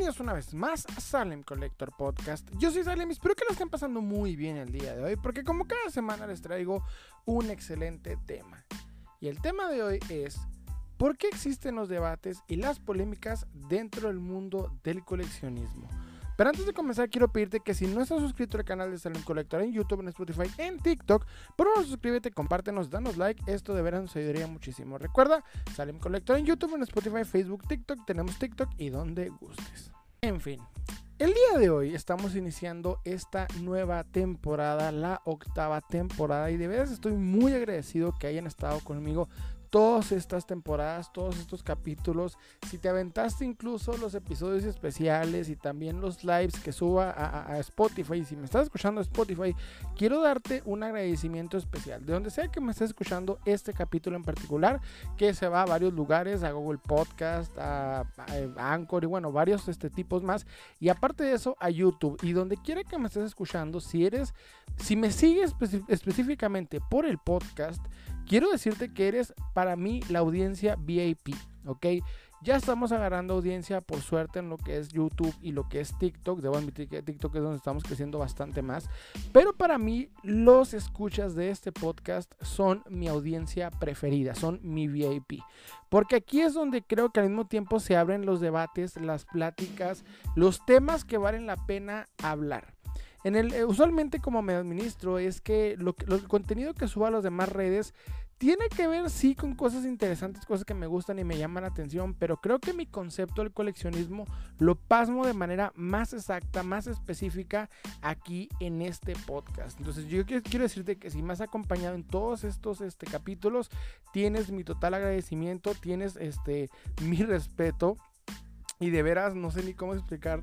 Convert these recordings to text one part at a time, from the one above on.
Bienvenidos una vez más a Salem Collector Podcast. Yo soy Salem y espero que lo estén pasando muy bien el día de hoy, porque como cada semana les traigo un excelente tema. Y el tema de hoy es ¿por qué existen los debates y las polémicas dentro del mundo del coleccionismo? Pero antes de comenzar, quiero pedirte que si no estás suscrito al canal de Salem Collector en YouTube, en Spotify, en TikTok, por favor suscríbete, compártenos, danos like. Esto de veras nos ayudaría muchísimo. Recuerda, Salem Collector en YouTube, en Spotify, Facebook, TikTok. Tenemos TikTok y donde gustes. En fin, el día de hoy estamos iniciando esta nueva temporada, la octava temporada, y de veras estoy muy agradecido que hayan estado conmigo todas estas temporadas, todos estos capítulos. Si te aventaste incluso los episodios especiales y también los lives que suba a, Spotify, si me estás escuchando a Spotify, quiero darte un agradecimiento especial. De donde sea que me estés escuchando este capítulo en particular, que se va a varios lugares, a Google Podcast, a, Anchor y bueno, varios este, tipos más. Y aparte de eso, a YouTube. Y donde quiera que me estés escuchando, si eres, si me sigues específicamente por el podcast, quiero decirte que eres para mí la audiencia VIP, ¿ok? Ya estamos agarrando audiencia por suerte en lo que es YouTube y lo que es TikTok. Debo admitir que TikTok es donde estamos creciendo bastante más. Pero para mí los escuchas de este podcast son mi audiencia preferida, son mi VIP. Porque aquí es donde creo que al mismo tiempo se abren los debates, las pláticas, los temas que valen la pena hablar. En el, eh, usualmente como me administro es que lo, el contenido que subo a las demás redes tiene que ver sí con cosas interesantes, cosas que me gustan y me llaman la atención, pero creo que mi concepto del coleccionismo lo pasmo de manera más exacta, más específica aquí en este podcast. Entonces yo quiero decirte que si me has acompañado en todos estos este, capítulos, tienes mi total agradecimiento, tienes este, mi respeto. Y de veras, no sé ni cómo explicar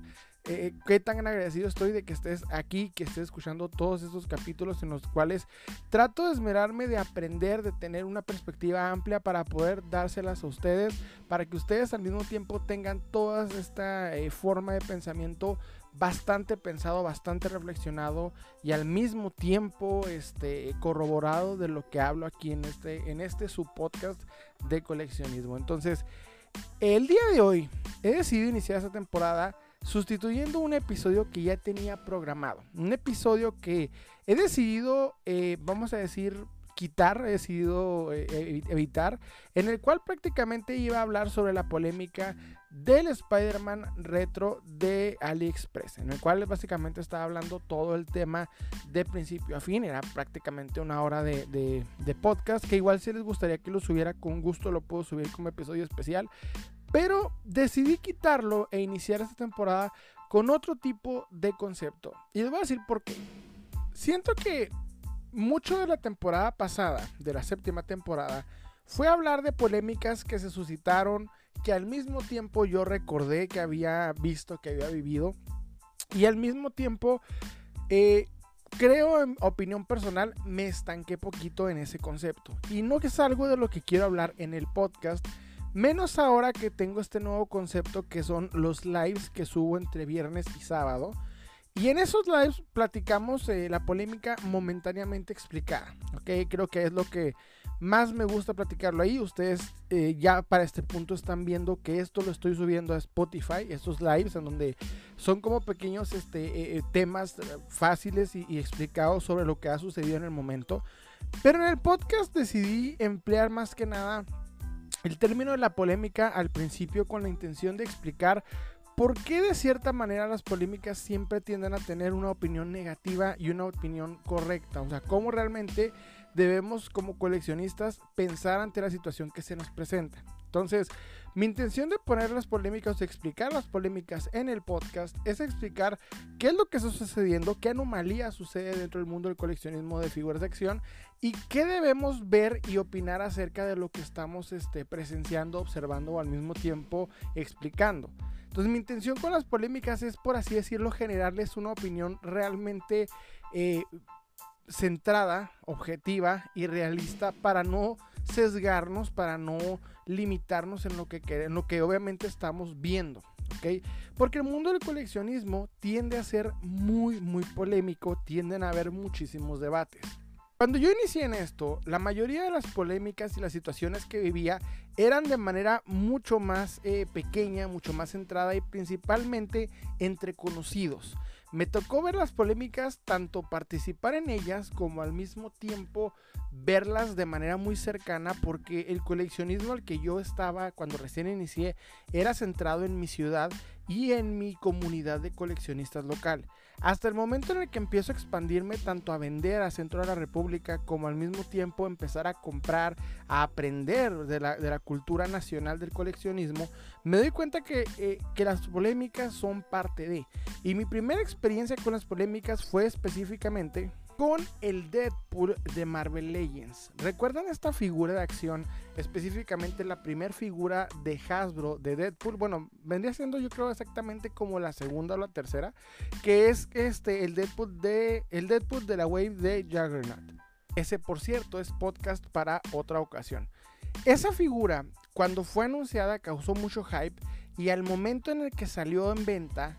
eh, qué tan agradecido estoy de que estés aquí, que estés escuchando todos estos capítulos en los cuales trato de esmerarme de aprender, de tener una perspectiva amplia para poder dárselas a ustedes, para que ustedes al mismo tiempo tengan toda esta eh, forma de pensamiento bastante pensado, bastante reflexionado y al mismo tiempo este, corroborado de lo que hablo aquí en este, en este subpodcast de coleccionismo. Entonces, el día de hoy he decidido iniciar esta temporada sustituyendo un episodio que ya tenía programado. Un episodio que he decidido, eh, vamos a decir, quitar, he decidido eh, evitar, en el cual prácticamente iba a hablar sobre la polémica del Spider-Man retro de AliExpress, en el cual básicamente estaba hablando todo el tema de principio a fin, era prácticamente una hora de, de podcast, que igual si les gustaría que lo subiera con gusto, lo puedo subir como episodio especial, pero decidí quitarlo e iniciar esta temporada con otro tipo de concepto. Y les voy a decir por qué. Siento que mucho de la temporada pasada, de la séptima temporada, fue hablar de polémicas que se suscitaron, que al mismo tiempo yo recordé que había visto, que había vivido. Y al mismo tiempo, eh, creo en opinión personal, me estanqué poquito en ese concepto. Y no que es algo de lo que quiero hablar en el podcast Menos ahora que tengo este nuevo concepto que son los lives que subo entre viernes y sábado. Y en esos lives platicamos eh, la polémica momentáneamente explicada. ¿ok? Creo que es lo que más me gusta platicarlo ahí. Ustedes eh, ya para este punto están viendo que esto lo estoy subiendo a Spotify, estos lives en donde son como pequeños este, eh, temas fáciles y, y explicados sobre lo que ha sucedido en el momento. Pero en el podcast decidí emplear más que nada el término de la polémica al principio con la intención de explicar por qué de cierta manera las polémicas siempre tienden a tener una opinión negativa y una opinión correcta. O sea, cómo realmente debemos como coleccionistas pensar ante la situación que se nos presenta. Entonces, mi intención de poner las polémicas, de explicar las polémicas en el podcast, es explicar qué es lo que está sucediendo, qué anomalía sucede dentro del mundo del coleccionismo de figuras de acción y qué debemos ver y opinar acerca de lo que estamos este, presenciando, observando o al mismo tiempo explicando. Entonces mi intención con las polémicas es, por así decirlo, generarles una opinión realmente eh, centrada, objetiva y realista para no sesgarnos, para no limitarnos en lo que, en lo que obviamente estamos viendo. Porque el mundo del coleccionismo tiende a ser muy, muy polémico, tienden a haber muchísimos debates. Cuando yo inicié en esto, la mayoría de las polémicas y las situaciones que vivía eran de manera mucho más eh, pequeña, mucho más centrada y principalmente entre conocidos. Me tocó ver las polémicas, tanto participar en ellas como al mismo tiempo verlas de manera muy cercana porque el coleccionismo al que yo estaba cuando recién inicié era centrado en mi ciudad y en mi comunidad de coleccionistas local. Hasta el momento en el que empiezo a expandirme tanto a vender a centro de la República como al mismo tiempo empezar a comprar, a aprender de la, cultura nacional del coleccionismo, me doy cuenta que, eh, que las polémicas son parte de. Y mi primera experiencia con las polémicas fue específicamente con el Deadpool de Marvel Legends. ¿Recuerdan esta figura de acción? Específicamente la primera figura de Hasbro de Deadpool. Bueno, vendría siendo yo creo exactamente como la segunda o la tercera. Que es este, el Deadpool de, el Deadpool de la Wave de Juggernaut. Ese por cierto es podcast para otra ocasión. Esa figura cuando fue anunciada causó mucho hype y al momento en el que salió en venta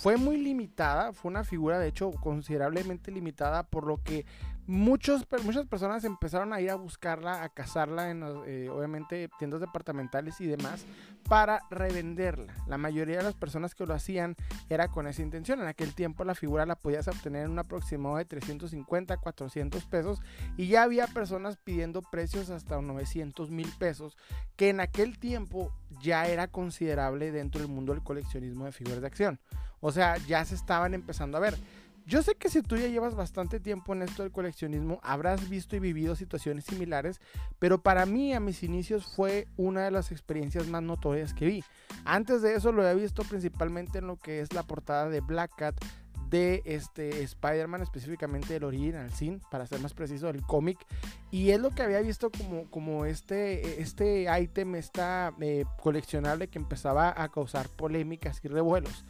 fue muy limitada, fue una figura de hecho considerablemente limitada, por lo que muchos, muchas personas empezaron a ir a buscarla, a cazarla en eh, obviamente tiendas departamentales y demás para revenderla. La mayoría de las personas que lo hacían era con esa intención. En aquel tiempo la figura la podías obtener en un aproximado de 350, 400 pesos y ya había personas pidiendo precios hasta 900 mil pesos, que en aquel tiempo ya era considerable dentro del mundo del coleccionismo de figuras de acción. O sea, ya se estaban empezando a ver. Yo sé que si tú ya llevas bastante tiempo en esto del coleccionismo, habrás visto y vivido situaciones similares, pero para mí a mis inicios fue una de las experiencias más notorias que vi. Antes de eso lo he visto principalmente en lo que es la portada de Black Cat de este Spider-Man, específicamente el Original Sin, para ser más preciso, el cómic. Y es lo que había visto como, como este, este item, esta eh, coleccionable que empezaba a causar polémicas y revuelos.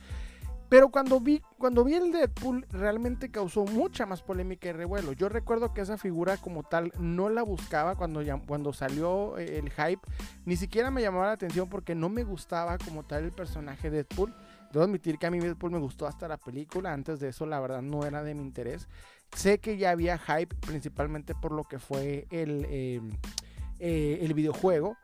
Pero cuando vi, cuando vi el Deadpool, realmente causó mucha más polémica y revuelo. Yo recuerdo que esa figura como tal no la buscaba cuando, cuando salió eh, el hype. Ni siquiera me llamaba la atención porque no me gustaba como tal el personaje Deadpool. Debo admitir que a mí Deadpool me gustó hasta la película. Antes de eso, la verdad, no era de mi interés. Sé que ya había hype, principalmente por lo que fue el, eh, eh, el videojuego.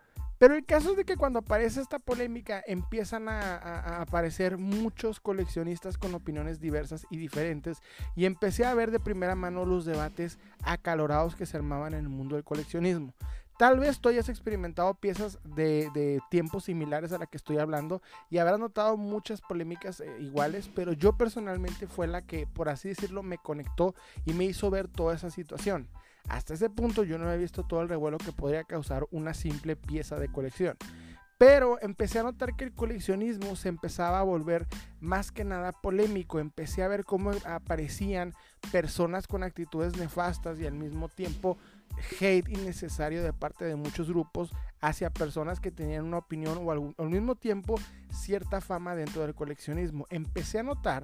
Pero el caso es de que cuando aparece esta polémica empiezan a, aparecer muchos coleccionistas con opiniones diversas y diferentes y empecé a ver de primera mano los debates acalorados que se armaban en el mundo del coleccionismo. Tal vez tú hayas experimentado piezas de, tiempos similares a la que estoy hablando y habrás notado muchas polémicas eh, iguales, pero yo personalmente fue la que, por así decirlo, me conectó y me hizo ver toda esa situación. Hasta ese punto yo no había visto todo el revuelo que podría causar una simple pieza de colección. Pero empecé a notar que el coleccionismo se empezaba a volver más que nada polémico. Empecé a ver cómo aparecían personas con actitudes nefastas y al mismo tiempo hate innecesario de parte de muchos grupos hacia personas que tenían una opinión o al, mismo tiempo cierta fama dentro del coleccionismo. Empecé a notar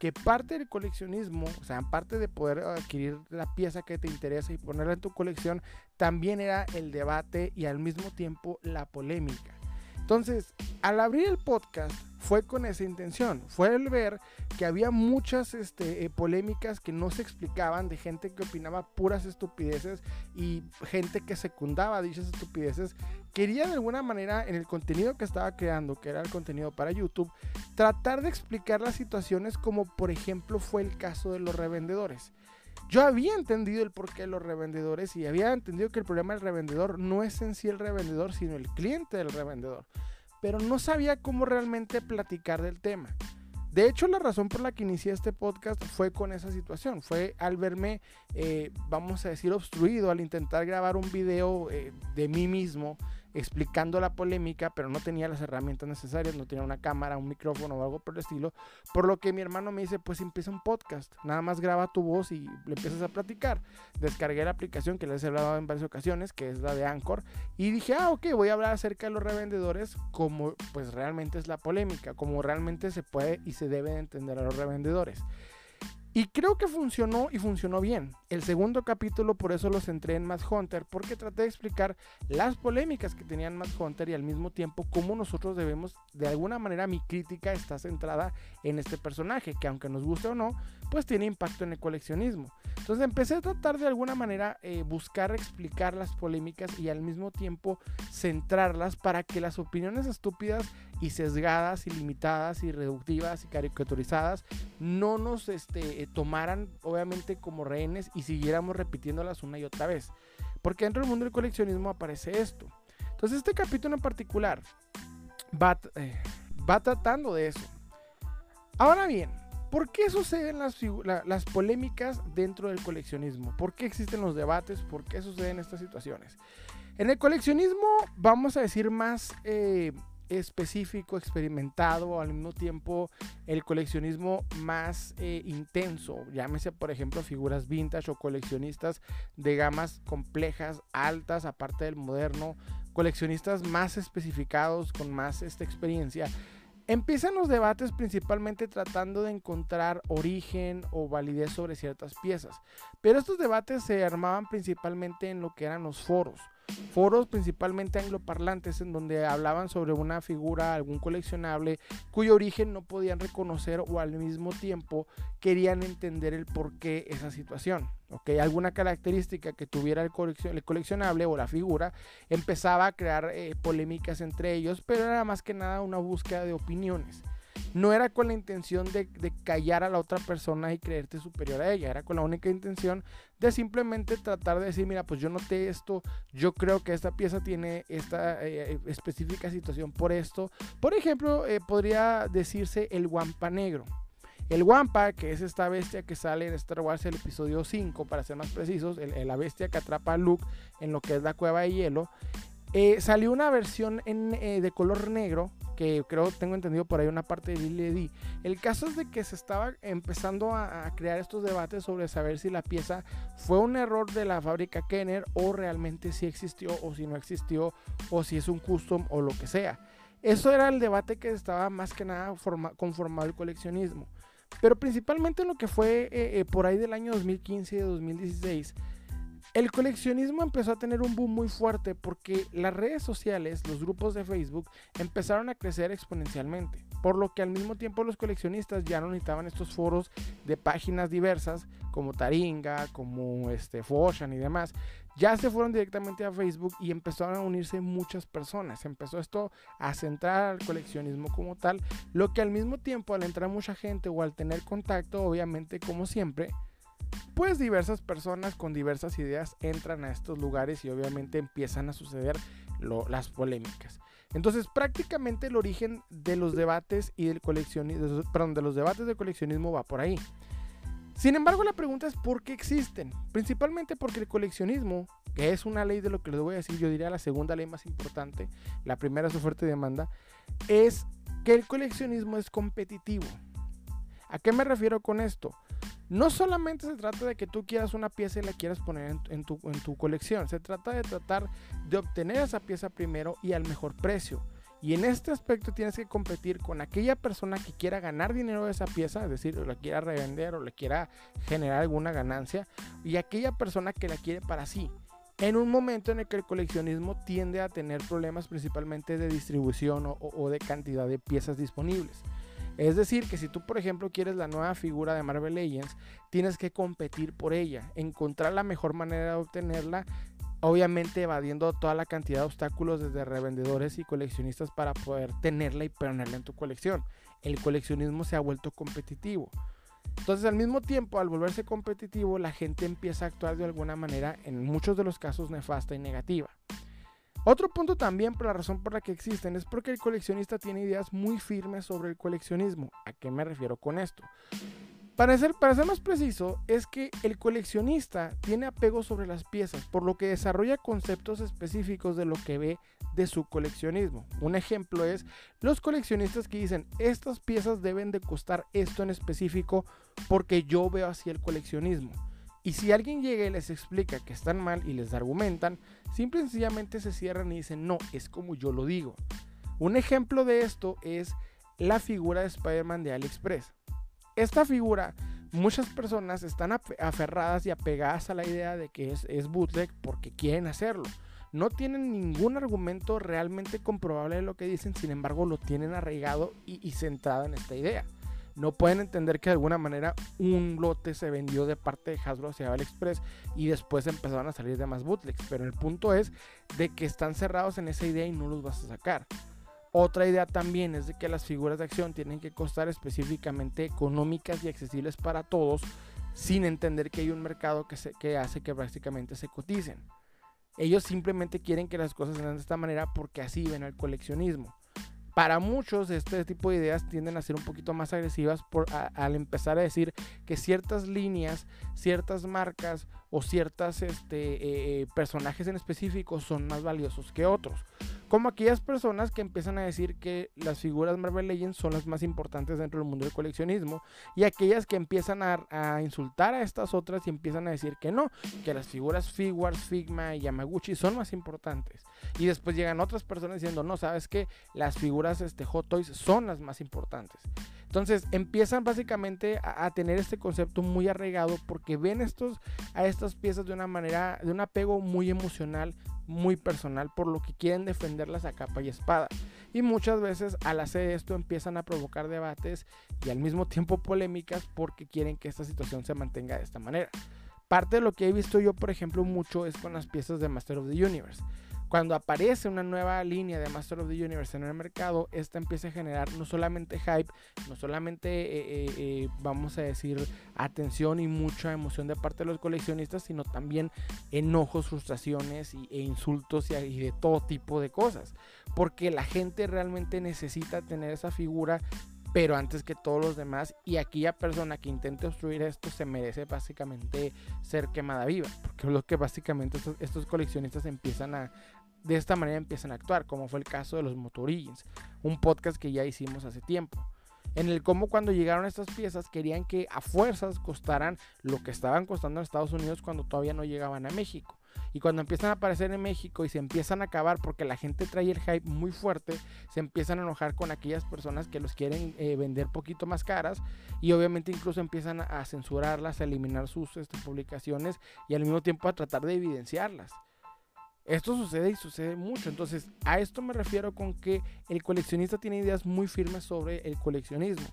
que parte del coleccionismo, o sea, parte de poder adquirir la pieza que te interesa y ponerla en tu colección, también era el debate y al mismo tiempo la polémica. Entonces, al abrir el podcast fue con esa intención, fue el ver que había muchas este, eh, polémicas que no se explicaban de gente que opinaba puras estupideces y gente que secundaba dichas estupideces. Quería de alguna manera en el contenido que estaba creando, que era el contenido para YouTube, tratar de explicar las situaciones como por ejemplo fue el caso de los revendedores. Yo había entendido el porqué de los revendedores y había entendido que el problema del revendedor no es en sí el revendedor, sino el cliente del revendedor. Pero no sabía cómo realmente platicar del tema. De hecho, la razón por la que inicié este podcast fue con esa situación. Fue al verme, eh, vamos a decir, obstruido al intentar grabar un video eh, de mí mismo explicando la polémica, pero no tenía las herramientas necesarias, no tenía una cámara, un micrófono o algo por el estilo, por lo que mi hermano me dice, pues empieza un podcast, nada más graba tu voz y le empiezas a platicar. Descargué la aplicación que les he hablado en varias ocasiones, que es la de Anchor, y dije, ah, ok, voy a hablar acerca de los revendedores como pues realmente es la polémica, como realmente se puede y se debe entender a los revendedores. Y creo que funcionó y funcionó bien. El segundo capítulo por eso lo centré en Matt Hunter, porque traté de explicar las polémicas que tenían Matt Hunter y al mismo tiempo cómo nosotros debemos, de alguna manera mi crítica está centrada en este personaje, que aunque nos guste o no, pues tiene impacto en el coleccionismo. Entonces empecé a tratar de alguna manera eh, buscar explicar las polémicas y al mismo tiempo centrarlas para que las opiniones estúpidas y sesgadas y limitadas y reductivas y caricaturizadas no nos este, eh, tomaran obviamente como rehenes y siguiéramos repitiéndolas una y otra vez. Porque dentro del mundo del coleccionismo aparece esto. Entonces este capítulo en particular va, eh, va tratando de eso. Ahora bien, ¿por qué suceden las, polémicas dentro del coleccionismo? ¿Por qué existen los debates? ¿Por qué suceden estas situaciones? En el coleccionismo, vamos a decir más eh, específico, experimentado, al mismo tiempo el coleccionismo más eh, intenso. Llámese, por ejemplo, figuras vintage o coleccionistas de gamas complejas, altas, aparte del moderno, coleccionistas más especificados, con más esta experiencia. Empiezan los debates principalmente tratando de encontrar origen o validez sobre ciertas piezas, pero estos debates se armaban principalmente en lo que eran los foros foros principalmente angloparlantes en donde hablaban sobre una figura, algún coleccionable cuyo origen no podían reconocer o al mismo tiempo querían entender el por qué esa situación. ¿okay? Alguna característica que tuviera el, coleccionable o la figura empezaba a crear eh, polémicas entre ellos, pero era más que nada una búsqueda de opiniones no era con la intención de, callar a la otra persona y creerte superior a ella, era con la única intención de simplemente tratar de decir, mira, pues yo noté esto, yo creo que esta pieza tiene esta eh, específica situación por esto. Por ejemplo, eh, podría decirse el guampa negro. El Wampa, que es esta bestia que sale en Star Wars el episodio 5, para ser más precisos, la bestia que atrapa a Luke en lo que es la cueva de hielo, eh, salió una versión en, de color negro que creo tengo entendido por ahí una parte de Lily El caso es de que se estaba empezando a, crear estos debates sobre saber si la pieza fue un error de la fábrica Kenner o realmente si existió o si no existió o si es un custom o lo que sea. Eso era el debate que estaba más que nada conformado el coleccionismo. Pero principalmente lo que fue eh, eh, por ahí del año 2015 y 2016 el coleccionismo empezó a tener un boom muy fuerte porque las redes sociales, los grupos de Facebook, empezaron a crecer exponencialmente, por lo que al mismo tiempo los coleccionistas ya no necesitaban estos foros de páginas diversas como Taringa, como este Foshan y demás, ya se fueron directamente a Facebook y empezaron a unirse muchas personas. Empezó esto a centrar al coleccionismo como tal, lo que al mismo tiempo al entrar mucha gente o al tener contacto, obviamente como siempre, pues diversas personas con diversas ideas entran a estos lugares y obviamente empiezan a suceder las polémicas. Entonces, prácticamente el origen de los debates y del coleccionismo, de los debates de coleccionismo va por ahí. Sin embargo, la pregunta es por qué existen. Principalmente porque el coleccionismo, que es una ley de lo que les voy a decir, yo diría la segunda ley más importante, la primera es oferta y demanda, es que el coleccionismo es competitivo. ¿A qué me refiero con esto? No solamente se trata de que tú quieras una pieza y la quieras poner en, tu, colección, se trata de tratar de obtener esa pieza primero y al mejor precio. Y en este aspecto tienes que competir con aquella persona que quiera ganar dinero de esa pieza, es decir, la quiera revender o le quiera generar alguna ganancia, y aquella persona que la quiere para sí. En un momento en el que el coleccionismo tiende a tener problemas principalmente de distribución o de cantidad de piezas disponibles. Es decir, que si tú, por ejemplo, quieres la nueva figura de Marvel Legends, tienes que competir por ella, encontrar la mejor manera de obtenerla, obviamente evadiendo toda la cantidad de obstáculos desde revendedores y coleccionistas para poder tenerla y ponerla en tu colección. El coleccionismo se ha vuelto competitivo. Entonces, al mismo tiempo, al volverse competitivo, la gente empieza a actuar de alguna manera, en muchos de los casos, nefasta y negativa. Otro punto también por la razón por la que existen es porque el coleccionista tiene ideas muy firmes sobre el coleccionismo. ¿A qué me refiero con esto? Para ser, para ser más preciso, es que el coleccionista tiene apego sobre las piezas, por lo que desarrolla conceptos específicos de lo que ve de su coleccionismo. Un ejemplo es los coleccionistas que dicen, estas piezas deben de costar esto en específico porque yo veo así el coleccionismo. Y si alguien llega y les explica que están mal y les argumentan, simple y sencillamente se cierran y dicen, no, es como yo lo digo. Un ejemplo de esto es la figura de Spider-Man de AliExpress. Esta figura, muchas personas están aferradas y apegadas a la idea de que es, es bootleg porque quieren hacerlo. No tienen ningún argumento realmente comprobable de lo que dicen, sin embargo lo tienen arraigado y, y centrado en esta idea. No pueden entender que de alguna manera un lote se vendió de parte de Hasbro hacia AliExpress y después empezaron a salir de más bootlegs. Pero el punto es de que están cerrados en esa idea y no los vas a sacar. Otra idea también es de que las figuras de acción tienen que costar específicamente económicas y accesibles para todos sin entender que hay un mercado que, que hace que prácticamente se coticen. Ellos simplemente quieren que las cosas sean de esta manera porque así ven el coleccionismo. Para muchos este tipo de ideas tienden a ser un poquito más agresivas por, al empezar a decir que ciertas líneas, ciertas marcas o ciertos este, eh, eh, personajes en específico son más valiosos que otros. Como aquellas personas que empiezan a decir que las figuras Marvel Legends son las más importantes dentro del mundo del coleccionismo. Y aquellas que empiezan a, insultar a estas otras y empiezan a decir que no, que las figuras Figuarts, Figma y Yamaguchi son más importantes. Y después llegan otras personas diciendo, no, sabes que las figuras este, Hot Toys son las más importantes. Entonces empiezan básicamente a, tener este concepto muy arraigado porque ven estos, a estas piezas de una manera, de un apego muy emocional, muy personal, por lo que quieren defenderlas a capa y espada. Y muchas veces al hacer esto empiezan a provocar debates y al mismo tiempo polémicas porque quieren que esta situación se mantenga de esta manera. Parte de lo que he visto yo, por ejemplo, mucho es con las piezas de Master of the Universe cuando aparece una nueva línea de Master of the Universe en el mercado, esta empieza a generar no solamente hype, no solamente, eh, eh, eh, vamos a decir, atención y mucha emoción de parte de los coleccionistas, sino también enojos, frustraciones y, e insultos y, de todo tipo de cosas. Porque la gente realmente necesita tener esa figura pero antes que todos los demás y aquella persona que intente obstruir esto se merece básicamente ser quemada viva, porque es lo que básicamente estos, coleccionistas empiezan a, de esta manera empiezan a actuar, como fue el caso de los Motorigins, un podcast que ya hicimos hace tiempo. En el cómo cuando llegaron estas piezas querían que a fuerzas costaran lo que estaban costando en Estados Unidos cuando todavía no llegaban a México. Y cuando empiezan a aparecer en México y se empiezan a acabar porque la gente trae el hype muy fuerte, se empiezan a enojar con aquellas personas que los quieren eh, vender poquito más caras y obviamente incluso empiezan a censurarlas, a eliminar sus este, publicaciones y al mismo tiempo a tratar de evidenciarlas. Esto sucede y sucede mucho. Entonces, a esto me refiero con que el coleccionista tiene ideas muy firmes sobre el coleccionismo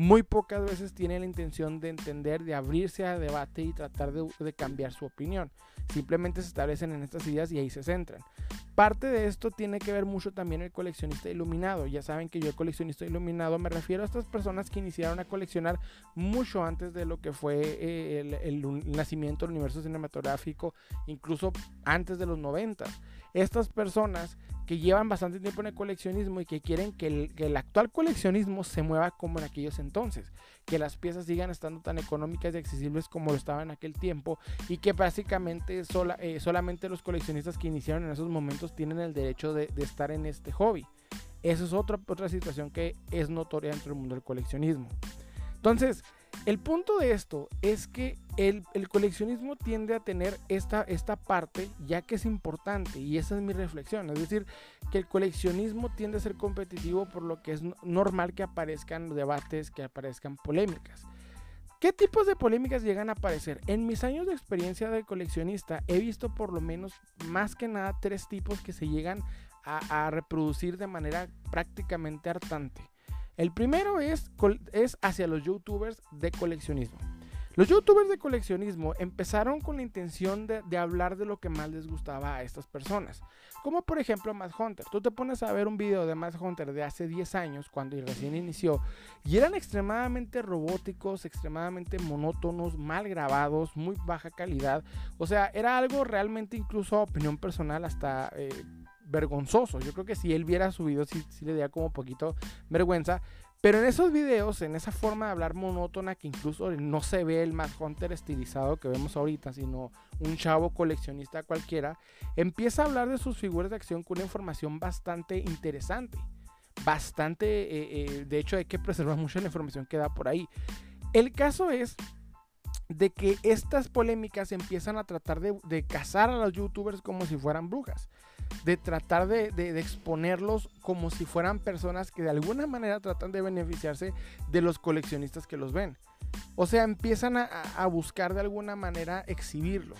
muy pocas veces tiene la intención de entender, de abrirse a debate y tratar de, cambiar su opinión. Simplemente se establecen en estas ideas y ahí se centran. Parte de esto tiene que ver mucho también el coleccionista iluminado. Ya saben que yo coleccionista iluminado me refiero a estas personas que iniciaron a coleccionar mucho antes de lo que fue eh, el, el, nacimiento del universo cinematográfico, incluso antes de los 90. Estas personas que llevan bastante tiempo en el coleccionismo y que quieren que el, actual coleccionismo se mueva como en aquellos entonces, que las piezas sigan estando tan económicas y accesibles como lo estaban en aquel tiempo y que básicamente eh, solamente los coleccionistas que iniciaron en esos momentos tienen el derecho de, estar en este hobby. Esa es otra, otra situación que es notoria dentro del mundo del coleccionismo. Entonces, el punto de esto es que el, coleccionismo tiende a tener esta, esta parte ya que es importante y esa es mi reflexión. Es decir, que el coleccionismo tiende a ser competitivo por lo que es normal que aparezcan debates, que aparezcan polémicas. ¿Qué tipos de polémicas llegan a aparecer? En mis años de experiencia de coleccionista he visto por lo menos más que nada tres tipos que se llegan a reproducir de manera prácticamente hartante. El primero es, es hacia los youtubers de coleccionismo. Los youtubers de coleccionismo empezaron con la intención de, hablar de lo que más les gustaba a estas personas. Como por ejemplo Matt Hunter. Tú te pones a ver un video de Matt Hunter de hace 10 años, cuando recién inició, y eran extremadamente robóticos, extremadamente monótonos, mal grabados, muy baja calidad. O sea, era algo realmente incluso opinión personal hasta... Eh, vergonzoso. Yo creo que si él viera su video, sí, le daría como poquito vergüenza. Pero en esos videos, en esa forma de hablar monótona, que incluso no se ve el Mad Hunter estilizado que vemos ahorita, sino un chavo coleccionista cualquiera, empieza a hablar de sus figuras de acción con una información bastante interesante. Bastante, eh, eh, de hecho hay que preservar mucho la información que da por ahí. El caso es de que estas polémicas empiezan a tratar de, de cazar a los youtubers como si fueran brujas de tratar de, exponerlos como si fueran personas que de alguna manera tratan de beneficiarse de los coleccionistas que los ven. O sea, empiezan a, buscar de alguna manera exhibirlos.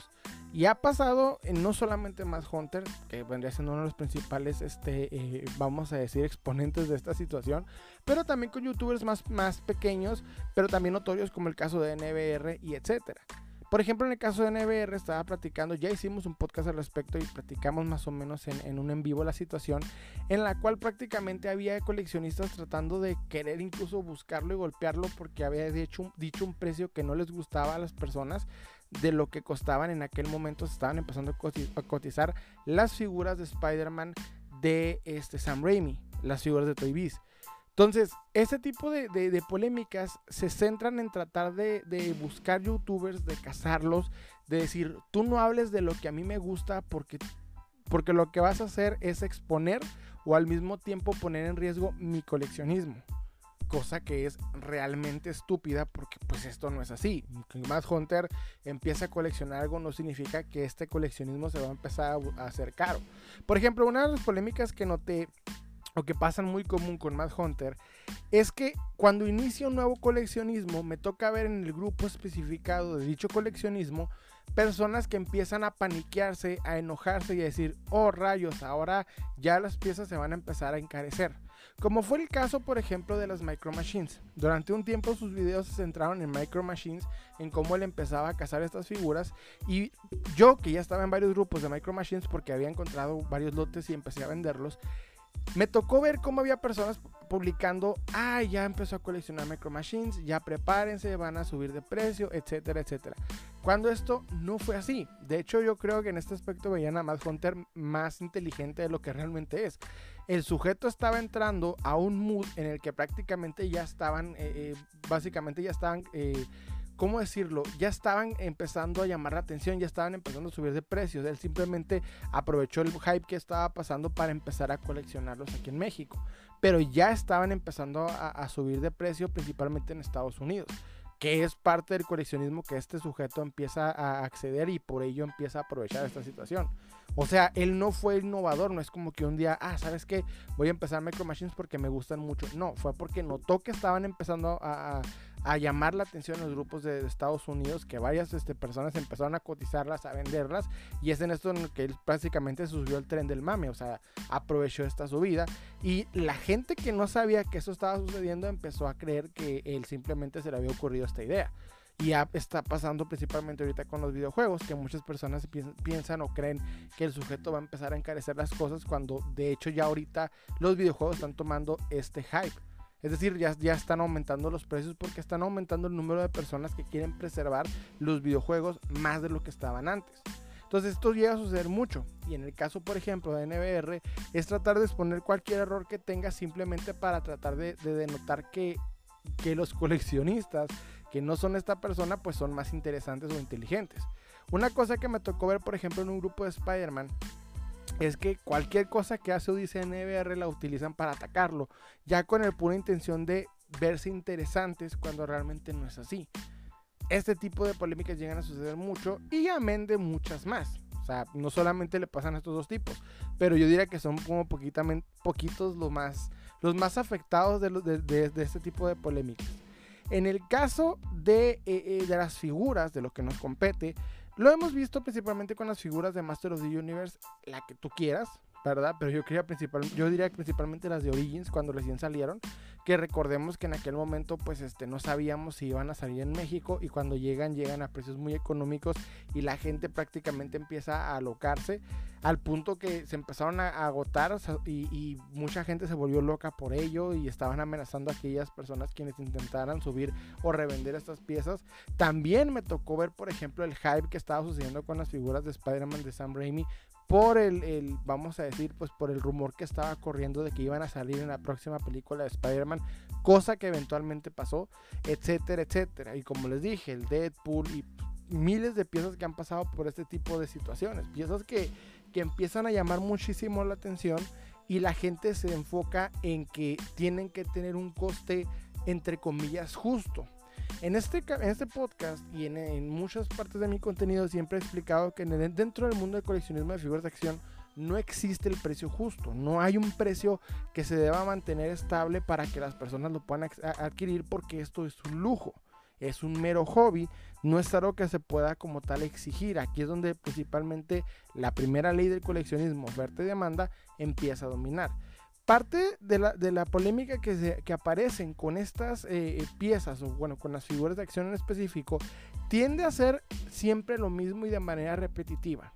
Y ha pasado en no solamente más Hunter, que vendría siendo uno de los principales, este, eh, vamos a decir, exponentes de esta situación, pero también con youtubers más, más pequeños, pero también notorios como el caso de NBR y etcétera. Por ejemplo, en el caso de NBR estaba platicando, ya hicimos un podcast al respecto y platicamos más o menos en, un en vivo la situación, en la cual prácticamente había coleccionistas tratando de querer incluso buscarlo y golpearlo porque había dicho, un precio que no les gustaba a las personas de lo que costaban en aquel momento. Estaban empezando a cotizar las figuras de Spider-Man de este Sam Raimi, las figuras de Toy Biz. Entonces, este tipo de, polémicas se centran en tratar de, buscar youtubers, de cazarlos, de decir, tú no hables de lo que a mí me gusta porque, porque lo que vas a hacer es exponer o al mismo tiempo poner en riesgo mi coleccionismo. Cosa que es realmente estúpida porque pues esto no es así. Que más Hunter empieza a coleccionar algo no significa que este coleccionismo se va a empezar a hacer caro. Por ejemplo, una de las polémicas que noté o que pasan muy común con Mad Hunter, es que cuando inicio un nuevo coleccionismo, me toca ver en el grupo especificado de dicho coleccionismo personas que empiezan a paniquearse, a enojarse y a decir, oh rayos, ahora ya las piezas se van a empezar a encarecer. Como fue el caso, por ejemplo, de las Micro Machines. Durante un tiempo sus videos se centraron en Micro Machines, en cómo él empezaba a cazar estas figuras. Y yo, que ya estaba en varios grupos de Micro Machines porque había encontrado varios lotes y empecé a venderlos, me tocó ver cómo había personas publicando, ah, ya empezó a coleccionar Micro Machines, ya prepárense, van a subir de precio, etcétera, etcétera. Cuando esto no fue así. De hecho, yo creo que en este aspecto veían a Matt Hunter más inteligente de lo que realmente es. El sujeto estaba entrando a un mood en el que prácticamente ya estaban, eh, eh, básicamente ya estaban... Eh, ¿cómo decirlo? Ya estaban empezando a llamar la atención, ya estaban empezando a subir de precios. Él simplemente aprovechó el hype que estaba pasando para empezar a coleccionarlos aquí en México. Pero ya estaban empezando a, subir de precio, principalmente en Estados Unidos que es parte del coleccionismo que este sujeto empieza a acceder y por ello empieza a aprovechar esta situación. O sea, él no fue innovador, no es como que un día, ah, ¿sabes qué? Voy a empezar Micro Machines porque me gustan mucho. No, fue porque notó que estaban empezando a, a llamar la atención en los grupos de Estados Unidos, que varias este, personas empezaron a cotizarlas, a venderlas, y es en esto en que él prácticamente subió el tren del mame, o sea, aprovechó esta subida, y la gente que no sabía que eso estaba sucediendo empezó a creer que él simplemente se le había ocurrido esta idea. Y está pasando principalmente ahorita con los videojuegos, que muchas personas piensan o creen que el sujeto va a empezar a encarecer las cosas cuando de hecho ya ahorita los videojuegos están tomando este hype. Es decir, ya, ya están aumentando los precios porque están aumentando el número de personas que quieren preservar los videojuegos más de lo que estaban antes. Entonces esto llega a suceder mucho. Y en el caso, por ejemplo, de NBR, es tratar de exponer cualquier error que tenga simplemente para tratar de, denotar que, que los coleccionistas que no son esta persona, pues son más interesantes o inteligentes. Una cosa que me tocó ver, por ejemplo, en un grupo de Spider-Man, es que cualquier cosa que hace o dice NBR la utilizan para atacarlo, ya con el pura intención de verse interesantes cuando realmente no es así. Este tipo de polémicas llegan a suceder mucho y amén de muchas más. O sea, no solamente le pasan a estos dos tipos, pero yo diría que son como poquitos los más, los más afectados de, este tipo de polémicas. En el caso de, eh, eh, de las figuras, de lo que nos compete, lo hemos visto principalmente con las figuras de Master of the Universe, la que tú quieras, ¿verdad? Pero yo, quería principal, yo diría principalmente las de Origins cuando recién salieron, que recordemos que en aquel momento pues este, no sabíamos si iban a salir en México y cuando llegan llegan a precios muy económicos y la gente prácticamente empieza a alocarse al punto que se empezaron a agotar y, mucha gente se volvió loca por ello y estaban amenazando a aquellas personas quienes intentaran subir o revender estas piezas. También me tocó ver, por ejemplo, el hype que estaba sucediendo con las figuras de Spider-Man de Sam Raimi por el, vamos a decir, pues por el rumor que estaba corriendo de que iban a salir en la próxima película de Spider-Man, cosa que eventualmente pasó, etcétera, etcétera. Y como les dije, el Deadpool y miles de piezas que han pasado por este tipo de situaciones, piezas que, que empiezan a llamar muchísimo la atención y la gente se enfoca en que tienen que tener un coste entre comillas justo. En este, este podcast y en, muchas partes de mi contenido siempre he explicado que dentro del mundo del coleccionismo de figuras de acción no existe el precio justo, no hay un precio que se deba mantener estable para que las personas lo puedan adquirir porque esto es un lujo. es un mero hobby, no es algo que se pueda como tal exigir. Aquí es donde principalmente la primera ley del coleccionismo, oferta y demanda, empieza a dominar. Parte de la, polémica que, se, que, aparecen con estas eh, piezas, o bueno, con las figuras de acción en específico, tiende a ser siempre lo mismo y de manera repetitiva.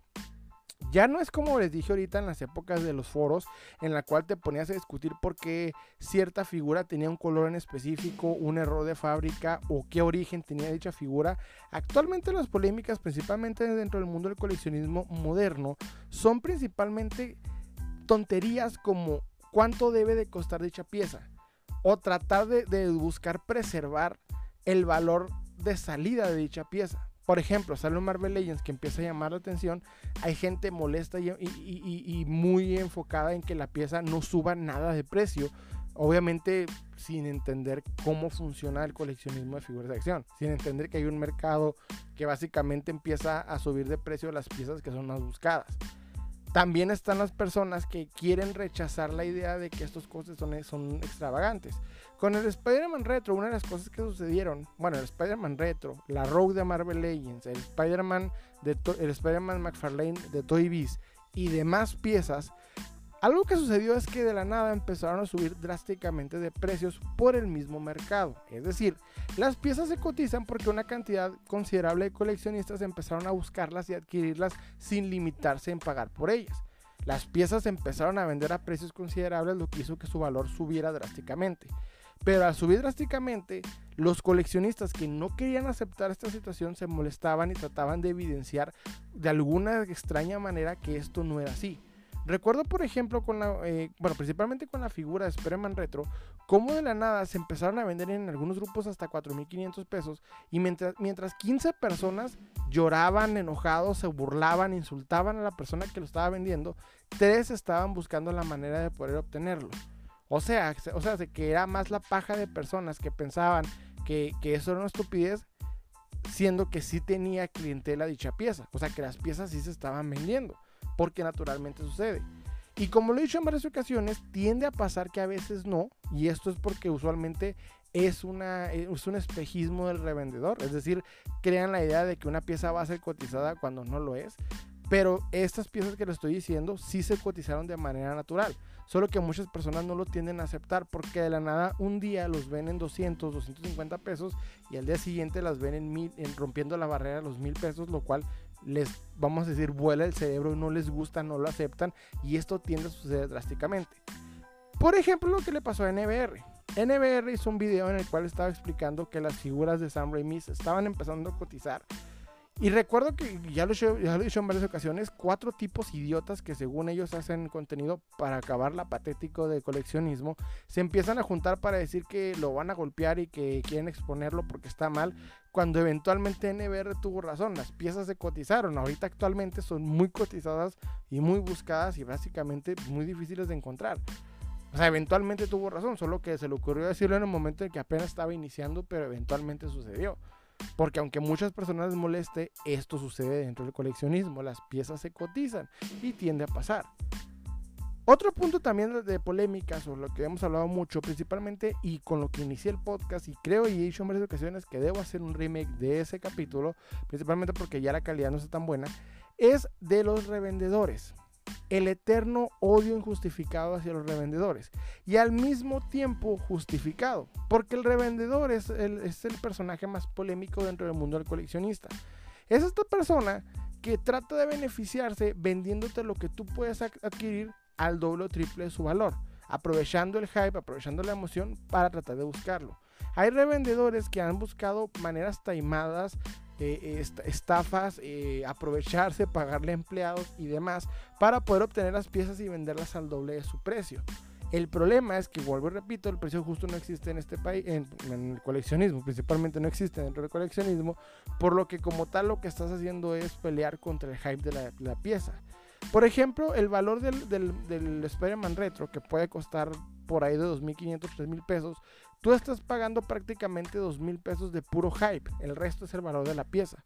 Ya no es como les dije ahorita en las épocas de los foros, en la cual te ponías a discutir por qué cierta figura tenía un color en específico, un error de fábrica o qué origen tenía dicha figura. Actualmente las polémicas, principalmente dentro del mundo del coleccionismo moderno, son principalmente tonterías como cuánto debe de costar dicha pieza o tratar de, buscar preservar el valor de salida de dicha pieza. Por ejemplo, sale un Marvel Legends que empieza a llamar la atención. Hay gente molesta y, muy enfocada en que la pieza no suba nada de precio. Obviamente sin entender cómo funciona el coleccionismo de figuras de acción. Sin entender que hay un mercado que básicamente empieza a subir de precio las piezas que son más buscadas. También están las personas que quieren rechazar la idea de que estos costes son, son extravagantes. Con el Spider-Man Retro, una de las cosas que sucedieron, bueno, el Spider-Man Retro, la Rogue de Marvel Legends, el Spider-Man Spider-Man McFarlane de Toy Biz y demás piezas, algo que sucedió es que de la nada empezaron a subir drásticamente de precios por el mismo mercado. Es decir, las piezas se cotizan porque una cantidad considerable de coleccionistas empezaron a buscarlas y adquirirlas sin limitarse en pagar por ellas. Las piezas empezaron a vender a precios considerables, lo que hizo que su valor subiera drásticamente. Pero al subir drásticamente, los coleccionistas que no querían aceptar esta situación se molestaban y trataban de evidenciar de alguna extraña manera que esto no era así. Recuerdo, por ejemplo, con la, eh, bueno, principalmente con la figura de Spider-Man Retro, cómo de la nada se empezaron a vender en algunos grupos hasta 4.500 pesos y mientras, mientras 15 personas lloraban, enojados, se burlaban, insultaban a la persona que lo estaba vendiendo, tres estaban buscando la manera de poder obtenerlo. O sea, o sea, que era más la paja de personas que pensaban que, que eso era una estupidez, siendo que sí tenía clientela dicha pieza. O sea, que las piezas sí se estaban vendiendo porque naturalmente sucede. Y como lo he dicho en varias ocasiones, tiende a pasar que a veces no, y esto es porque usualmente es, una, es un espejismo del revendedor, es decir, crean la idea de que una pieza va a ser cotizada cuando no lo es, pero estas piezas que les estoy diciendo sí se cotizaron de manera natural. Solo que muchas personas no lo tienden a aceptar porque de la nada un día los ven en 200, 250 pesos y al día siguiente las ven en, mil, en rompiendo la barrera de los mil pesos, lo cual les, vamos a decir, vuela el cerebro, no les gusta, no lo aceptan y esto tiende a suceder drásticamente. Por ejemplo, lo que le pasó a NBR. NBR hizo un video en el cual estaba explicando que las figuras de Sam Raimi estaban empezando a cotizar y recuerdo que ya lo, he dicho en varias ocasiones, cuatro tipos idiotas que según ellos hacen contenido para acabar la patético de coleccionismo, se empiezan a juntar para decir que lo van a golpear y que quieren exponerlo porque está mal, cuando eventualmente NBR tuvo razón, las piezas se cotizaron, ahorita actualmente son muy cotizadas y muy buscadas y básicamente muy difíciles de encontrar. O sea, eventualmente tuvo razón, solo que se le ocurrió decirlo en un momento en que apenas estaba iniciando, pero eventualmente sucedió. Porque aunque muchas personas les moleste, esto sucede dentro del coleccionismo. Las piezas se cotizan y tiende a pasar. Otro punto también de polémica sobre lo que hemos hablado mucho, principalmente y con lo que inicié el podcast, y creo y he dicho en varias ocasiones que debo hacer un remake de ese capítulo, principalmente porque ya la calidad no está tan buena, es de los revendedores el eterno odio injustificado hacia los revendedores y al mismo tiempo justificado, porque el revendedor es el, es el personaje más polémico dentro del mundo del coleccionista. Es esta persona que trata de beneficiarse vendiéndote lo que tú puedes adquirir al doble o triple de su valor, aprovechando el hype, aprovechando la emoción para tratar de buscarlo. Hay revendedores que han buscado maneras taimadas eh, estafas, eh, aprovecharse, pagarle empleados y demás para poder obtener las piezas y venderlas al doble de su precio. El problema es que, vuelvo y repito, el precio justo no existe en este país, en, el coleccionismo, principalmente no existe dentro del coleccionismo, por lo que como tal lo que estás haciendo es pelear contra el hype de la, pieza. Por ejemplo, el valor del, del, del Spider-Man Retro, que puede costar por ahí de 2.500, 3.000 pesos, tú estás pagando prácticamente dos mil pesos de puro hype. El resto es el valor de la pieza.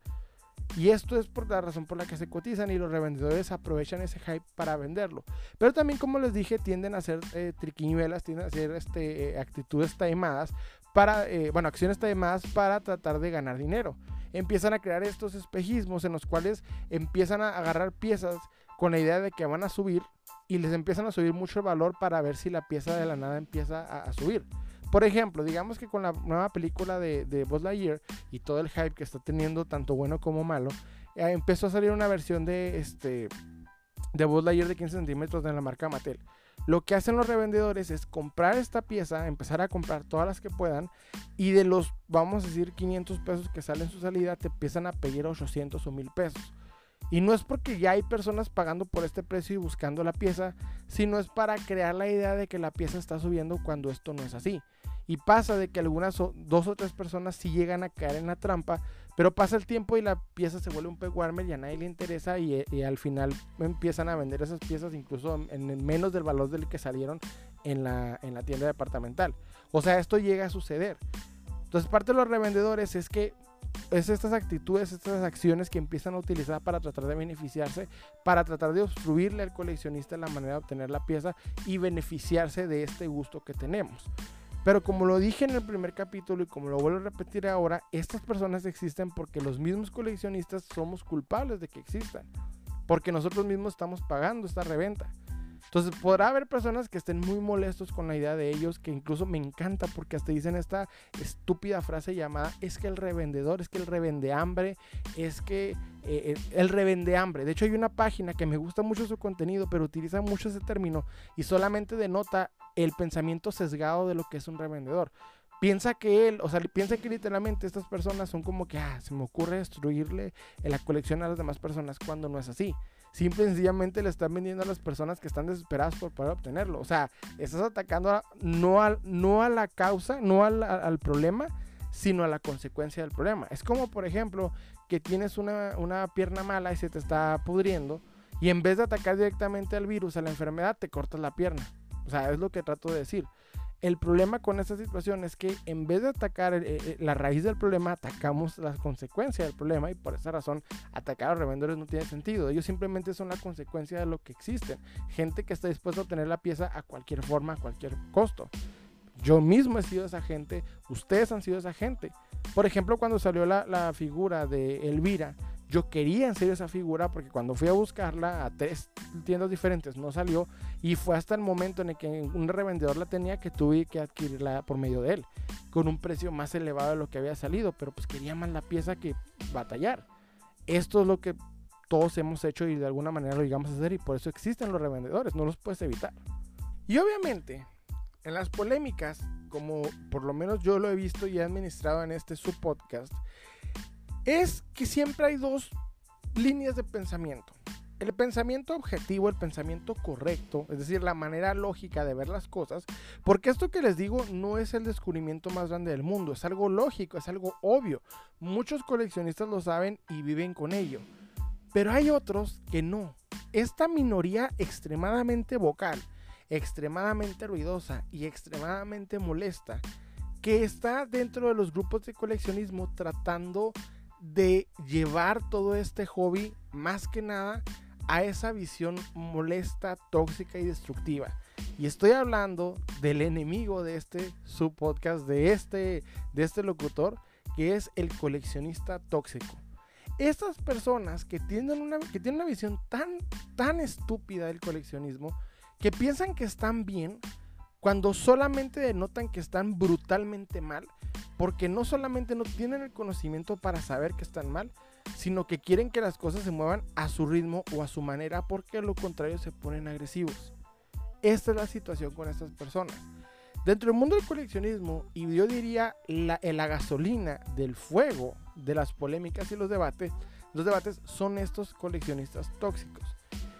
Y esto es por la razón por la que se cotizan y los revendedores aprovechan ese hype para venderlo. Pero también, como les dije, tienden a hacer eh, triquiñuelas, tienden a hacer este, eh, actitudes taimadas para, eh, bueno, acciones taimadas para tratar de ganar dinero. Empiezan a crear estos espejismos en los cuales empiezan a agarrar piezas con la idea de que van a subir y les empiezan a subir mucho el valor para ver si la pieza de la nada empieza a, subir. Por ejemplo, digamos que con la nueva película de, de Buzz Lightyear y todo el hype que está teniendo, tanto bueno como malo, eh, empezó a salir una versión de este de Buzz Lightyear de 15 centímetros de la marca Mattel. Lo que hacen los revendedores es comprar esta pieza, empezar a comprar todas las que puedan y de los, vamos a decir, 500 pesos que salen su salida, te empiezan a pedir 800 o 1000 pesos. Y no es porque ya hay personas pagando por este precio y buscando la pieza, sino es para crear la idea de que la pieza está subiendo cuando esto no es así. Y pasa de que algunas dos o tres personas sí llegan a caer en la trampa, pero pasa el tiempo y la pieza se vuelve un peg warmer y a nadie le interesa y, al final empiezan a vender esas piezas incluso en, menos del valor del que salieron en la, en la tienda departamental. O sea, esto llega a suceder. Entonces parte de los revendedores es que es estas actitudes, estas acciones que empiezan a utilizar para tratar de beneficiarse, para tratar de obstruirle al coleccionista la manera de obtener la pieza y beneficiarse de este gusto que tenemos. Pero como lo dije en el primer capítulo y como lo vuelvo a repetir ahora, estas personas existen porque los mismos coleccionistas somos culpables de que existan. Porque nosotros mismos estamos pagando esta reventa. Entonces podrá haber personas que estén muy molestos con la idea de ellos, que incluso me encanta porque hasta dicen esta estúpida frase llamada es que el revendedor, es que el revende hambre, es que eh, el revende hambre. De hecho hay una página que me gusta mucho su contenido, pero utiliza mucho ese término y solamente denota el pensamiento sesgado de lo que es un revendedor. Piensa que él, o sea, piensa que literalmente estas personas son como que, ah, se me ocurre destruirle la colección a las demás personas cuando no es así simple y sencillamente le están vendiendo a las personas que están desesperadas por poder obtenerlo. O sea, estás atacando no, al, no a la causa, no al, al, problema, sino a la consecuencia del problema. Es como, por ejemplo, que tienes una, una pierna mala y se te está pudriendo y en vez de atacar directamente al virus, a la enfermedad, te cortas la pierna. O sea, es lo que trato de decir. El problema con esta situación es que en vez de atacar eh, eh, la raíz del problema, atacamos la consecuencia del problema y por esa razón atacar a los revendedores no tiene sentido. Ellos simplemente son la consecuencia de lo que existen. Gente que está dispuesta a obtener la pieza a cualquier forma, a cualquier costo. Yo mismo he sido esa gente, ustedes han sido esa gente. Por ejemplo, cuando salió la figura de Elvira, yo quería en serio esa figura porque cuando fui a buscarla a tres tiendas diferentes no salió y fue hasta el momento en el que un revendedor la tenía que tuve que adquirirla por medio de él con un precio más elevado de lo que había salido, pero pues quería más la pieza que batallar. Esto es lo que todos hemos hecho y de alguna manera lo llegamos a hacer y por eso existen los revendedores, no los puedes evitar. Y obviamente, en las polémicas, como por lo menos yo lo he visto y he administrado en este subpodcast, es que siempre hay dos líneas de pensamiento. El pensamiento objetivo, el pensamiento correcto, es decir, la manera lógica de ver las cosas, porque esto que les digo no es el descubrimiento más grande del mundo, es algo lógico, es algo obvio. Muchos coleccionistas lo saben y viven con ello, pero hay otros que no. Esta minoría extremadamente vocal, extremadamente ruidosa y extremadamente molesta, que está dentro de los grupos de coleccionismo tratando de llevar todo este hobby más que nada a esa visión molesta, tóxica y destructiva. Y estoy hablando del enemigo de este subpodcast, de este, de este locutor, que es el coleccionista tóxico. Estas personas que tienen una, que tienen una visión tan, tan estúpida del coleccionismo, que piensan que están bien, cuando solamente denotan que están brutalmente mal, porque no solamente no tienen el conocimiento para saber que están mal, sino que quieren que las cosas se muevan a su ritmo o a su manera, porque a lo contrario se ponen agresivos. Esta es la situación con estas personas. Dentro del mundo del coleccionismo, y yo diría la, la gasolina del fuego de las polémicas y los debates, los debates son estos coleccionistas tóxicos,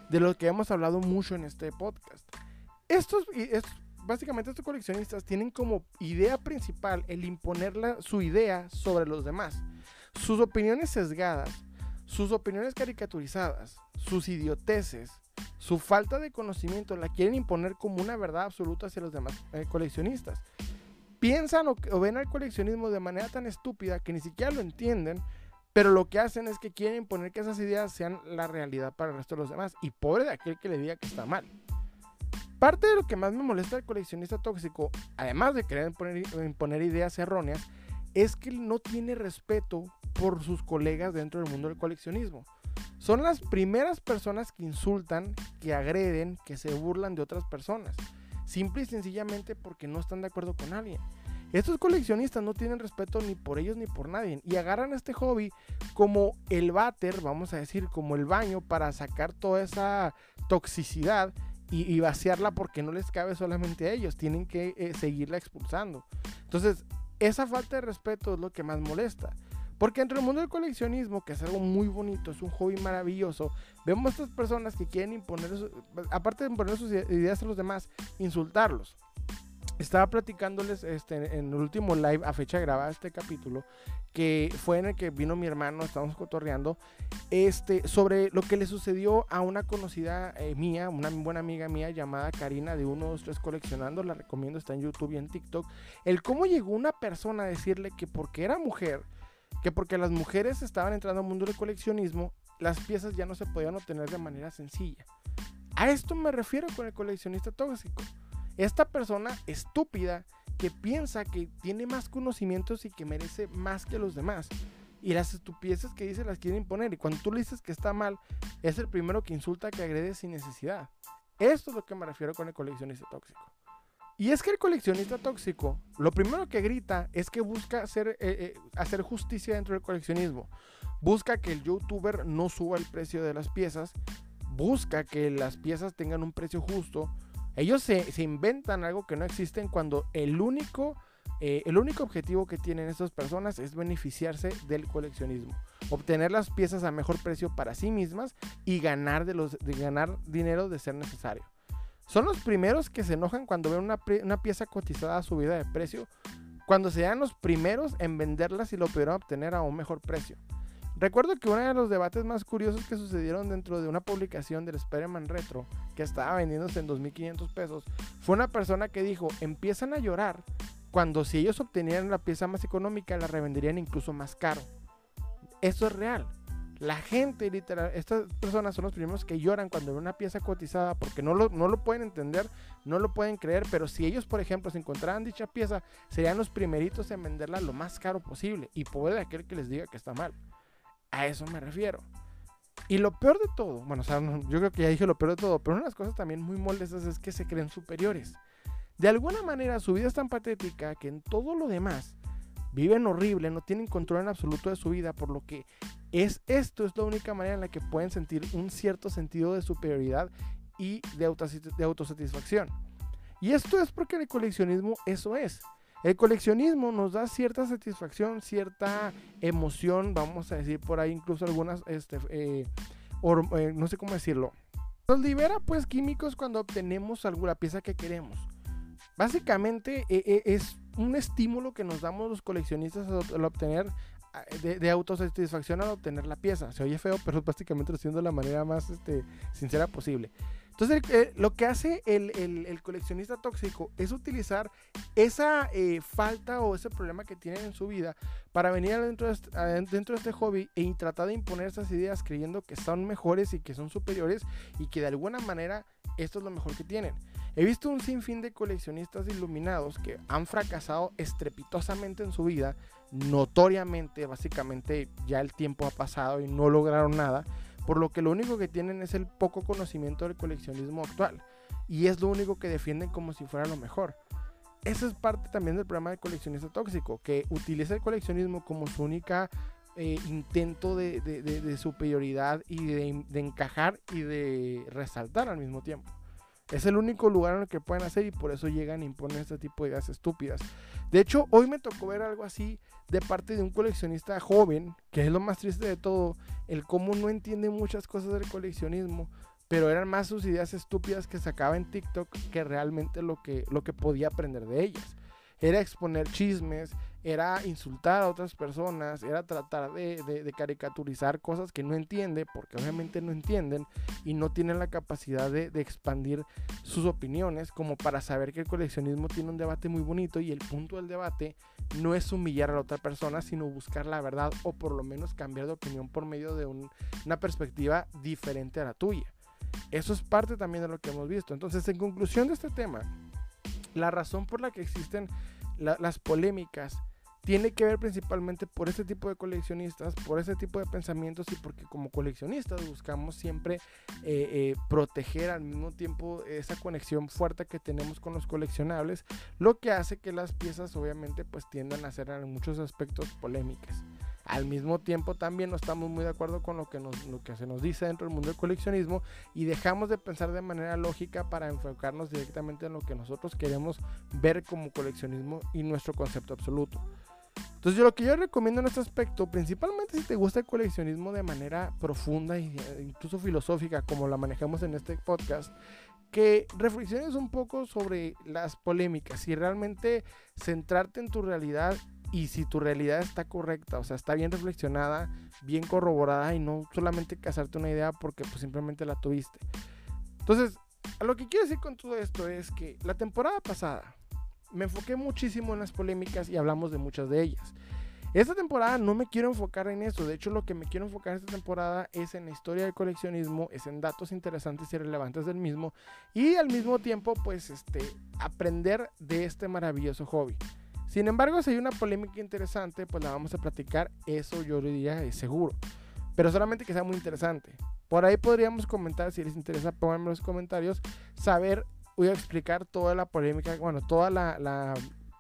de los que hemos hablado mucho en este podcast. Estos, estos básicamente estos coleccionistas tienen como idea principal el imponer su idea sobre los demás. Sus opiniones sesgadas, sus opiniones caricaturizadas, sus idioteces, su falta de conocimiento la quieren imponer como una verdad absoluta hacia los demás eh, coleccionistas. Piensan o, ven al coleccionismo de manera tan estúpida que ni siquiera lo entienden, Pero lo que hacen es que quieren imponer que esas ideas sean la realidad para el resto de los demás. Y pobre de aquel que le diga que está mal. Parte de lo que más me molesta al coleccionista tóxico, además de querer imponer, imponer ideas erróneas, es que no tiene respeto por sus colegas dentro del mundo del coleccionismo. Son las primeras personas que insultan, que agreden, que se burlan de otras personas. Simple y sencillamente porque no están de acuerdo con alguien. Estos coleccionistas no tienen respeto ni por ellos ni por nadie. Y agarran este hobby como el váter, vamos a decir, como el baño para sacar toda esa toxicidad y, vaciarla porque no les cabe solamente a ellos. Tienen que eh, seguirla expulsando. Entonces, esa falta de respeto es lo que más molesta. Porque entre el mundo del coleccionismo, que es algo muy bonito, es un hobby maravilloso, vemos estas personas que quieren imponer, aparte de imponer sus ideas a los demás, insultarlos. Estaba platicándoles este, en el último live a fecha grabada este capítulo, que fue en el que vino mi hermano, estábamos cotorreando, este, sobre lo que le sucedió a una conocida eh, mía, una buena amiga mía llamada Karina de 1, 2, 3 Coleccionando, la recomiendo, está en YouTube y en TikTok, el cómo llegó una persona a decirle que porque era mujer, que porque las mujeres estaban entrando al mundo del coleccionismo, las piezas ya no se podían obtener de manera sencilla. A esto me refiero con el coleccionista tóxico. Esta persona estúpida que piensa que tiene más conocimientos y que merece más que los demás. Y las estupideces que dice las quiere imponer. Y cuando tú le dices que está mal, es el primero que insulta, que agrede sin necesidad. Esto es lo que me refiero con el coleccionista tóxico. Y es que el coleccionista tóxico, lo primero que grita es que busca hacer, eh, eh, hacer justicia dentro del coleccionismo. Busca que el youtuber no suba el precio de las piezas. Busca que las piezas tengan un precio justo. Ellos se, inventan algo que no existe cuando el único, eh, el único objetivo que tienen estas personas es beneficiarse del coleccionismo. Obtener las piezas a mejor precio para sí mismas y ganar, de los, ganar dinero de ser necesario. Son los primeros que se enojan cuando ven una, pieza cotizada a subida de precio, cuando sean los primeros en venderlas y lo pudieron obtener a un mejor precio. Recuerdo que uno de los debates más curiosos que sucedieron dentro de una publicación del Spider-Man Retro, que estaba vendiéndose en 2.500 pesos, fue una persona que dijo, empiezan a llorar cuando si ellos obtenieran la pieza más económica la revenderían incluso más caro. Eso es real. La gente, literal, estas personas son los primeros que lloran cuando ven una pieza cotizada porque no lo, no lo pueden entender, no lo pueden creer, pero si ellos, por ejemplo, se encontraran dicha pieza, serían los primeritos en venderla lo más caro posible y puede aquel que les diga que está mal. A eso me refiero. Y lo peor de todo, bueno, o yo creo que ya dije lo peor de todo, pero una de las cosas también muy molestas es que se creen superiores. De alguna manera su vida es tan patética que en todo lo demás viven horrible, no tienen control en absoluto de su vida, por lo que es esto es la única manera en la que pueden sentir un cierto sentido de superioridad y de autosatisfacción. Y esto es porque el coleccionismo eso es. El coleccionismo nos da cierta satisfacción, cierta emoción, vamos a decir por ahí incluso algunas, este, eh, eh, no sé cómo decirlo. Nos libera pues químicos cuando obtenemos alguna pieza que queremos. Básicamente eh, es un estímulo que nos damos los coleccionistas al obtener ah, de, autosatisfacción al obtener la pieza. Se oye feo, pero básicamente lo estoy de la manera más este, sincera posible. Entonces, eh, lo que hace el, coleccionista tóxico es utilizar esa eh, falta o ese problema que tienen en su vida para venir dentro de, este, dentro de este hobby y tratar de imponer esas ideas creyendo que son mejores y que son superiores y que de alguna manera esto es lo mejor que tienen. He visto un sinfín de coleccionistas iluminados que han fracasado estrepitosamente en su vida, notoriamente, básicamente ya el tiempo ha pasado y no lograron nada, por lo que lo único que tienen es el poco conocimiento del coleccionismo actual y es lo único que defienden como si fuera lo mejor. Eso es parte también del problema del coleccionista tóxico, que utiliza el coleccionismo como su única eh, intento de, superioridad y de encajar y de resaltar al mismo tiempo. Es el único lugar en el que pueden hacer y por eso llegan e imponen este tipo de ideas estúpidas. De hecho, hoy me tocó ver algo así de parte de un coleccionista joven, que es lo más triste de todo, el cómo no entiende muchas cosas del coleccionismo, pero eran más sus ideas estúpidas que sacaba en TikTok que realmente lo que, lo que podía aprender de ellas. Era exponer chismes, era insultar a otras personas, era tratar de, caricaturizar cosas que no entiende, porque obviamente no entienden y no tienen la capacidad de, de, expandir sus opiniones, como para saber que el coleccionismo tiene un debate muy bonito y el punto del debate no es humillar a la otra persona, sino buscar la verdad o por lo menos cambiar de opinión por medio de una perspectiva diferente a la tuya. Eso es parte también de lo que hemos visto. Entonces, en conclusión de este tema, la razón por la que existen las polémicas tiene que ver principalmente por este tipo de coleccionistas, por ese tipo de pensamientos y porque como coleccionistas buscamos siempre eh, eh, proteger al mismo tiempo esa conexión fuerte que tenemos con los coleccionables, lo que hace que las piezas obviamente pues tiendan a ser en muchos aspectos polémicas. Al mismo tiempo también no estamos muy de acuerdo con lo que, nos, lo que se nos dice dentro del mundo del coleccionismo y dejamos de pensar de manera lógica para enfocarnos directamente en lo que nosotros queremos ver como coleccionismo y nuestro concepto absoluto. Entonces yo lo que yo recomiendo en este aspecto, principalmente si te gusta el coleccionismo de manera profunda e incluso filosófica como la manejamos en este podcast, que reflexiones un poco sobre las polémicas y realmente centrarte en tu realidad y si tu realidad está correcta, o sea, está bien reflexionada, bien corroborada y no solamente casarte una idea porque pues simplemente la tuviste. Entonces, a lo que quiero decir con todo esto es que la temporada pasada me enfoqué muchísimo en las polémicas y hablamos de muchas de ellas. Esta temporada no me quiero enfocar en eso, de hecho lo que me quiero enfocar esta temporada es en la historia del coleccionismo, es en datos interesantes y relevantes del mismo y al mismo tiempo pues este aprender de este maravilloso hobby. Sin embargo, si hay una polémica interesante, pues la vamos a platicar. Eso yo diría es seguro. Pero solamente que sea muy interesante. Por ahí podríamos comentar, si les interesa, pónganme en los comentarios, saber, voy a explicar toda la polémica, bueno, toda la, la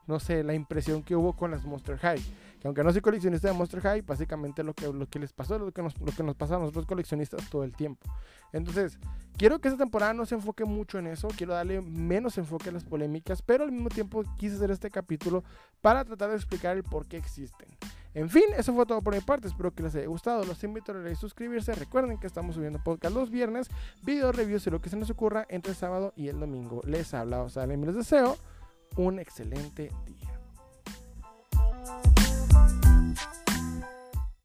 no sé, la impresión que hubo con las Monster High que aunque no soy coleccionista de Monster High, básicamente lo que, lo que les pasó lo que, nos, lo que nos pasa a nosotros coleccionistas todo el tiempo. Entonces, quiero que esta temporada no se enfoque mucho en eso, quiero darle menos enfoque a las polémicas, pero al mismo tiempo quise hacer este capítulo para tratar de explicar el por qué existen. En fin, eso fue todo por mi parte. Espero que les haya gustado. Los invito a suscribirse. Recuerden que estamos subiendo podcast los viernes, video reviews y lo que se nos ocurra entre el sábado y el domingo. Les habla Osalem y les deseo un excelente día.